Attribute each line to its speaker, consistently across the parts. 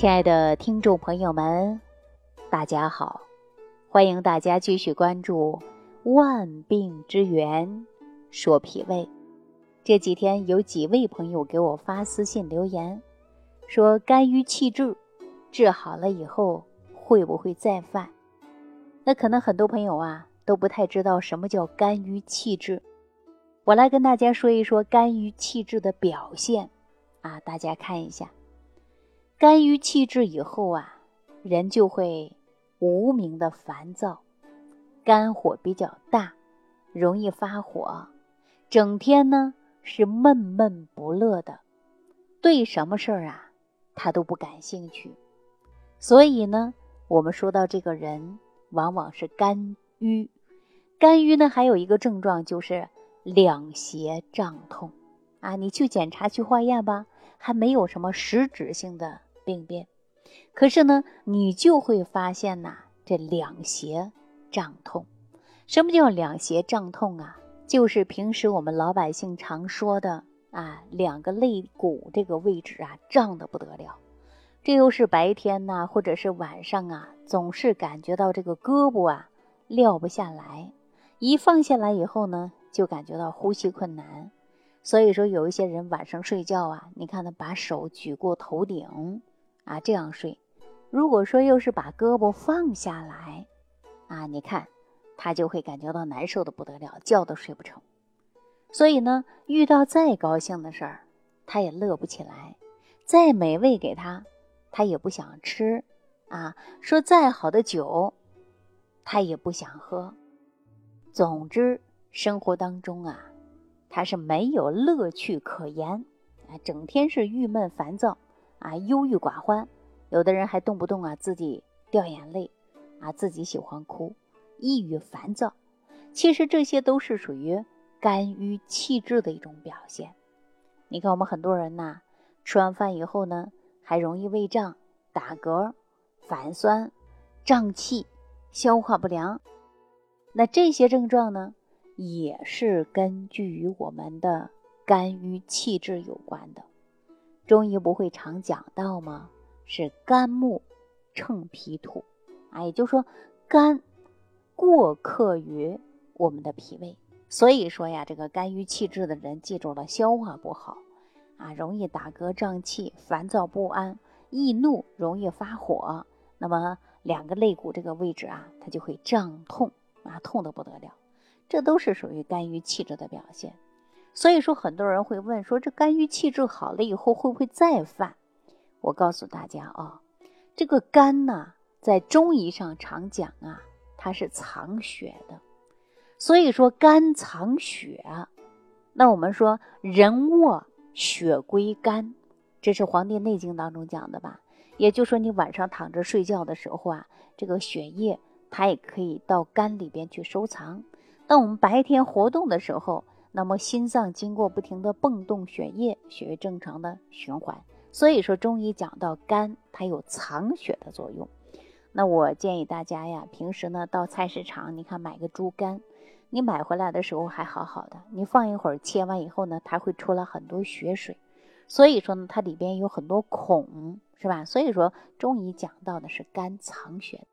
Speaker 1: 亲爱的听众朋友们，大家好！欢迎大家继续关注《万病之源说脾胃》。这几天有几位朋友给我发私信留言，说肝郁气滞治好了以后会不会再犯？那可能很多朋友啊都不太知道什么叫肝郁气滞。我来跟大家说一说肝郁气滞的表现啊，大家看一下。肝郁气滞以后啊，人就会无名的烦躁，肝火比较大，容易发火，整天呢是闷闷不乐的，对什么事儿啊他都不感兴趣。所以呢，我们说到这个人往往是肝郁，肝郁呢还有一个症状就是两胁胀痛啊，你去检查去化验吧，还没有什么实质性的。病变，可是呢，你就会发现呐，这两胁胀痛。什么叫两胁胀痛啊？就是平时我们老百姓常说的啊，两个肋骨这个位置啊，胀得不得了。这又是白天呐，或者是晚上啊，总是感觉到这个胳膊啊撂不下来，一放下来以后呢，就感觉到呼吸困难。所以说，有一些人晚上睡觉啊，你看他把手举过头顶。啊，这样睡。如果说又是把胳膊放下来，啊，你看他就会感觉到难受的不得了，觉都睡不成。所以呢，遇到再高兴的事儿，他也乐不起来；再美味给他，他也不想吃。啊，说再好的酒，他也不想喝。总之，生活当中啊，他是没有乐趣可言，啊，整天是郁闷烦躁。啊，忧郁寡欢，有的人还动不动啊自己掉眼泪，啊自己喜欢哭，抑郁烦躁。其实这些都是属于肝郁气滞的一种表现。你看我们很多人呐，吃完饭以后呢，还容易胃胀、打嗝、反酸、胀气、消化不良。那这些症状呢，也是根据于我们的肝郁气滞有关的。中医不会常讲到吗？是肝木乘脾土，啊，也就是说肝过克于我们的脾胃，所以说呀，这个肝郁气滞的人，记住了，消化不好。啊，容易打嗝胀气、烦躁不安、易怒、容易发火，那么两个肋骨这个位置啊，它就会胀痛啊，痛得不得了，这都是属于肝郁气滞的表现。所以说，很多人会问说，这肝郁气滞好了以后会不会再犯？我告诉大家啊，这个肝呢，在中医上常讲啊，它是藏血的。所以说，肝藏血，那我们说人卧血归肝，这是《黄帝内经》当中讲的吧？也就是说，你晚上躺着睡觉的时候啊，这个血液它也可以到肝里边去收藏。当我们白天活动的时候，那么心脏经过不停的泵动血液，血液正常的循环。所以说中医讲到肝，它有藏血的作用。那我建议大家呀，平时呢到菜市场，你看买个猪肝，你买回来的时候还好好的，你放一会儿切完以后呢，它会出来很多血水。所以说呢，它里边有很多孔，是吧？所以说中医讲到的是肝藏血。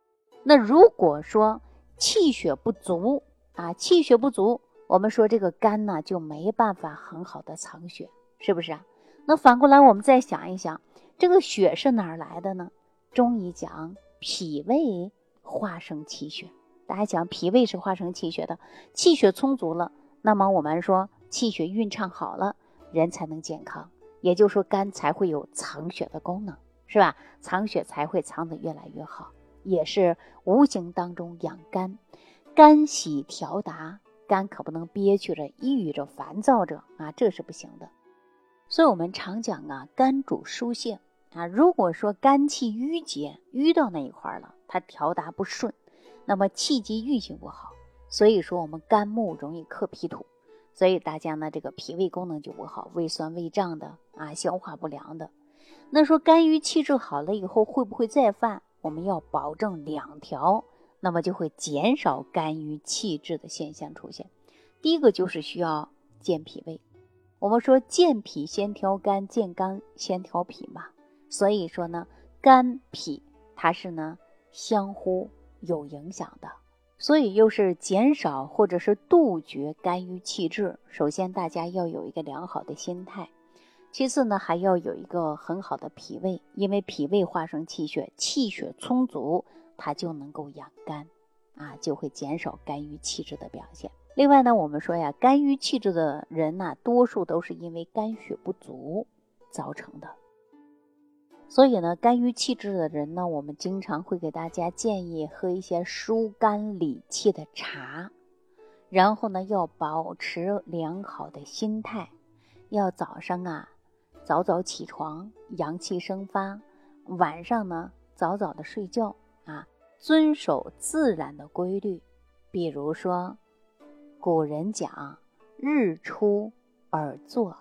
Speaker 1: 那如果说气血不足啊，气血不足。我们说这个肝呢就没办法很好的藏血，是不是啊？那反过来我们再想一想，这个血是哪儿来的呢？中医讲脾胃化生气血，大家讲脾胃是化生气血的，气血充足了，那么我们说气血运畅好了，人才能健康，也就是说肝才会有藏血的功能，是吧？藏血才会藏得越来越好，也是无形当中养肝，肝喜调达。肝可不能憋屈着、抑郁着、烦躁着啊，这是不行的。所以我们常讲啊，肝主疏泄啊。如果说肝气郁结，郁到那一块了，它调达不顺，那么气机运行不好，所以说我们肝木容易克脾土，所以大家呢这个脾胃功能就不好，胃酸胃胀的啊，消化不良的。那说肝郁气滞好了以后会不会再犯？我们要保证两条。那么就会减少肝郁气滞的现象出现。第一个就是需要健脾胃。我们说健脾先调肝，健肝先调脾嘛。所以说呢，肝脾它是呢相互有影响的，所以又是减少或者是杜绝肝郁气滞。首先，大家要有一个良好的心态。其次呢，还要有一个很好的脾胃，因为脾胃化生气血，气血充足，它就能够养肝，啊，就会减少肝郁气滞的表现。另外呢，我们说呀，肝郁气滞的人呢，多数都是因为肝血不足造成的。所以呢，肝郁气滞的人呢，我们经常会给大家建议喝一些疏肝理气的茶，然后呢，要保持良好的心态，要早上啊。早早起床，阳气生发；晚上呢，早早的睡觉啊，遵守自然的规律。比如说，古人讲“日出而作，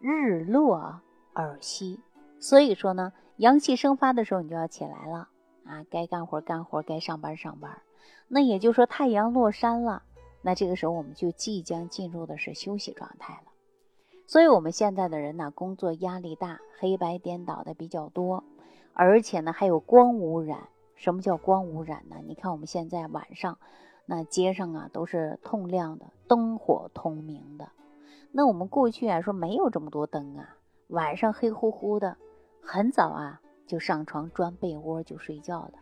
Speaker 1: 日落而息”，所以说呢，阳气生发的时候，你就要起来了啊，该干活干活，该上班上班。那也就是说，太阳落山了，那这个时候我们就即将进入的是休息状态了。所以，我们现在的人呢，工作压力大，黑白颠倒的比较多，而且呢，还有光污染。什么叫光污染呢？你看我们现在晚上，那街上啊都是通亮的，灯火通明的。那我们过去啊说没有这么多灯啊，晚上黑乎乎的，很早啊就上床钻被窝就睡觉的。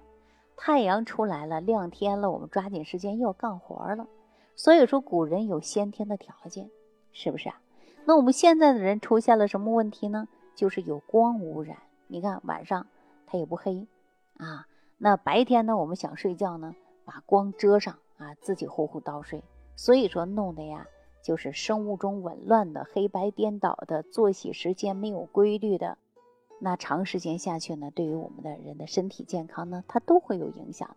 Speaker 1: 太阳出来了，亮天了，我们抓紧时间要干活了。所以说，古人有先天的条件，是不是啊？那我们现在的人出现了什么问题呢？就是有光污染。你看晚上它也不黑啊，那白天呢，我们想睡觉呢，把光遮上啊，自己呼呼倒睡。所以说弄的呀，就是生物钟紊乱的、黑白颠倒的、作息时间没有规律的。那长时间下去呢，对于我们的人的身体健康呢，它都会有影响。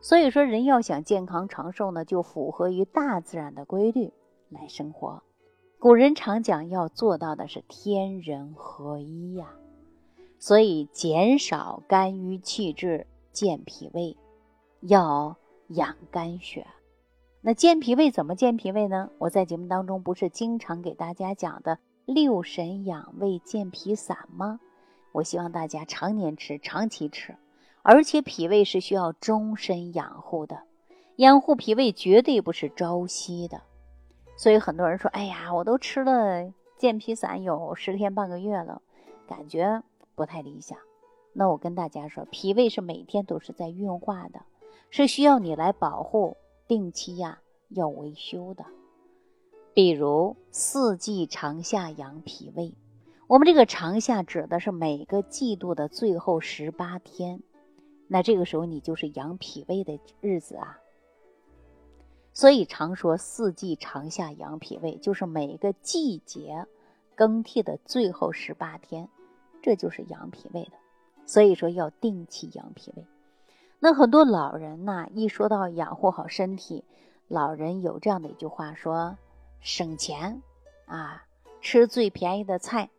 Speaker 1: 所以说，人要想健康长寿呢，就符合于大自然的规律来生活。古人常讲，要做到的是天人合一呀，所以减少肝郁气滞，健脾胃，要养肝血。那健脾胃怎么健脾胃呢？我在节目当中不是经常给大家讲的六神养胃健脾散吗？我希望大家常年吃，长期吃，而且脾胃是需要终身养护的，养护脾胃绝对不是朝夕的。所以很多人说：“哎呀，我都吃了健脾散有十天半个月了，感觉不太理想。”那我跟大家说，脾胃是每天都是在运化的，是需要你来保护，定期呀要维修的。比如四季长夏养脾胃，我们这个长夏指的是每个季度的最后十八天，那这个时候你就是养脾胃的日子啊。所以常说四季长夏养脾胃，就是每个季节更替的最后十八天，这就是养脾胃的。所以说要定期养脾胃。那很多老人呐，一说到养护好身体，老人有这样的一句话说：省钱啊，吃最便宜的菜，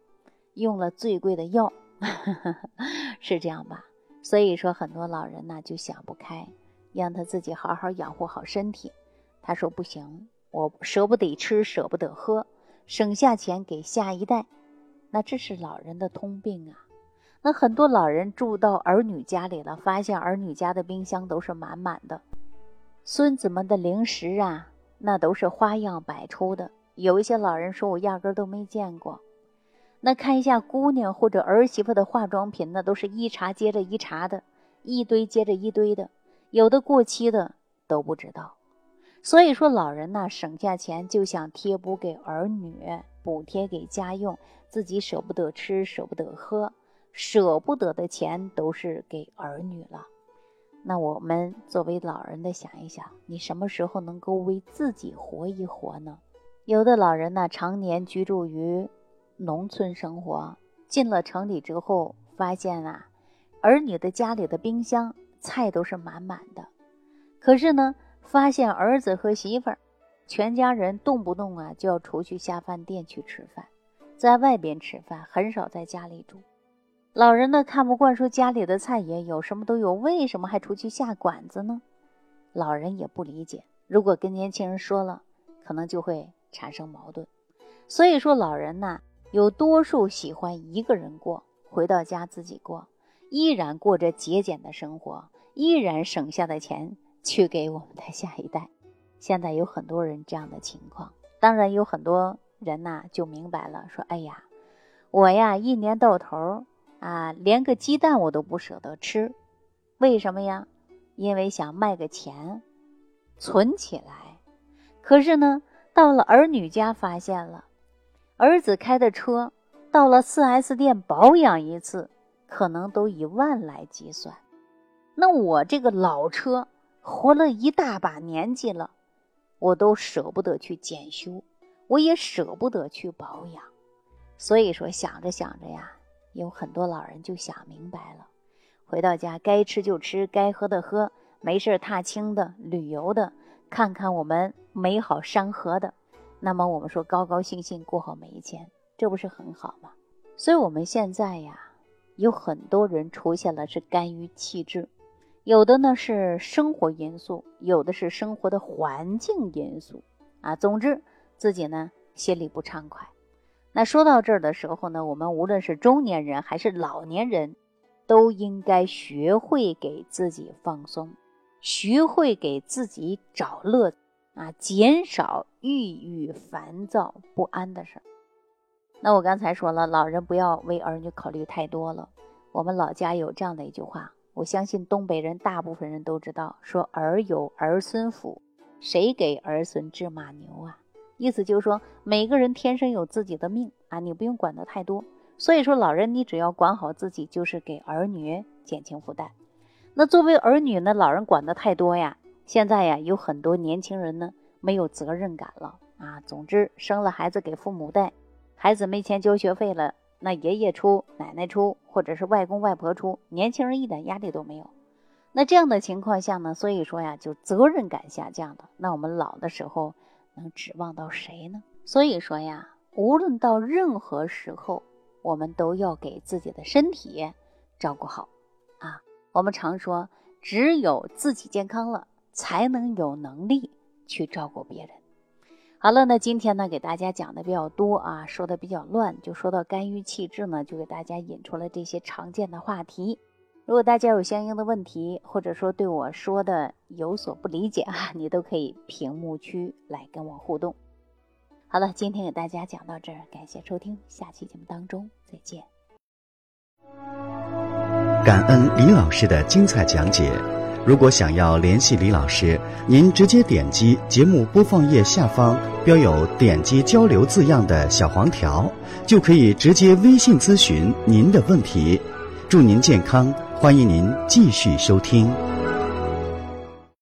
Speaker 1: 用了最贵的药，是这样吧？所以说很多老人呢就想不开，让他自己好好养护好身体。他说：“不行，我舍不得吃，舍不得喝，省下钱给下一代。那这是老人的通病啊。那很多老人住到儿女家里了，发现儿女家的冰箱都是满满的，孙子们的零食啊，那都是花样百出的。有一些老人说，我压根都没见过。那看一下姑娘或者儿媳妇的化妆品，那都是一茬接着一茬的，一堆接着一堆的，有的过期的都不知道。”所以说，老人呢省下钱就想贴补给儿女，补贴给家用，自己舍不得吃，舍不得喝，舍不得的钱都是给儿女了。那我们作为老人的想一想，你什么时候能够为自己活一活呢？有的老人呢，常年居住于农村生活，进了城里之后，发现啊，儿女的家里的冰箱菜都是满满的，可是呢。发现儿子和媳妇儿，全家人动不动啊就要出去下饭店去吃饭，在外边吃饭，很少在家里住。老人呢看不惯，说家里的菜也有，什么都有，为什么还出去下馆子呢？老人也不理解。如果跟年轻人说了，可能就会产生矛盾。所以说，老人呢有多数喜欢一个人过，回到家自己过；依然过着节俭的生活，依然省下的钱去给我们的下一代。现在有很多人这样的情况，当然有很多人呐就明白了，说：“哎呀，我呀一年到头啊，连个鸡蛋我都不舍得吃，为什么呀？因为想卖个钱，存起来。可是呢，到了儿女家，发现了儿子开的车，到了 4S 店保养一次。”可能都以万来计算，那我这个老车活了一大把年纪了，我都舍不得去检修，我也舍不得去保养。所以说想着想着呀，有很多老人就想明白了，回到家该吃就吃，该喝的喝，没事踏青的、旅游的，看看我们美好山河的，那么我们说高高兴兴过好每一天，这不是很好吗？所以我们现在呀。有很多人出现了是肝郁气滞，有的呢是生活因素，有的是生活的环境因素啊。总之自己呢心里不畅快。那说到这儿的时候呢，我们无论是中年人还是老年人，都应该学会给自己放松，学会给自己找乐啊，减少郁郁烦躁不安的事儿。那我刚才说了，老人不要为儿女考虑太多了。我们老家有这样的一句话，我相信东北人大部分人都知道，说儿有儿孙福，谁给儿孙治马牛啊？意思就是说，每个人天生有自己的命啊，你不用管得太多。所以说，老人你只要管好自己，就是给儿女减轻负担。那作为儿女呢，老人管得太多呀，现在呀有很多年轻人呢没有责任感了啊。总之，生了孩子给父母带。孩子没钱交学费了，那爷爷出、奶奶出，或者是外公外婆出，年轻人一点压力都没有。那这样的情况下呢，所以说呀，就责任感下降的。那我们老的时候能指望到谁呢？所以说呀，无论到任何时候，我们都要给自己的身体照顾好啊。我们常说，只有自己健康了，才能有能力去照顾别人。好了，那今天呢，给大家讲的比较多啊，说的比较乱，就说到肝郁气滞呢，就给大家引出了这些常见的话题。如果大家有相应的问题，或者说对我说的有所不理解啊，你都可以屏幕区来跟我互动。好了，今天给大家讲到这儿，感谢收听，下期节目当中再见。
Speaker 2: 感恩李老师的精彩讲解。如果想要联系李老师，您直接点击节目播放页下方标有“点击交流”字样的小黄条，就可以直接微信咨询您的问题。祝您健康，欢迎您继续收听。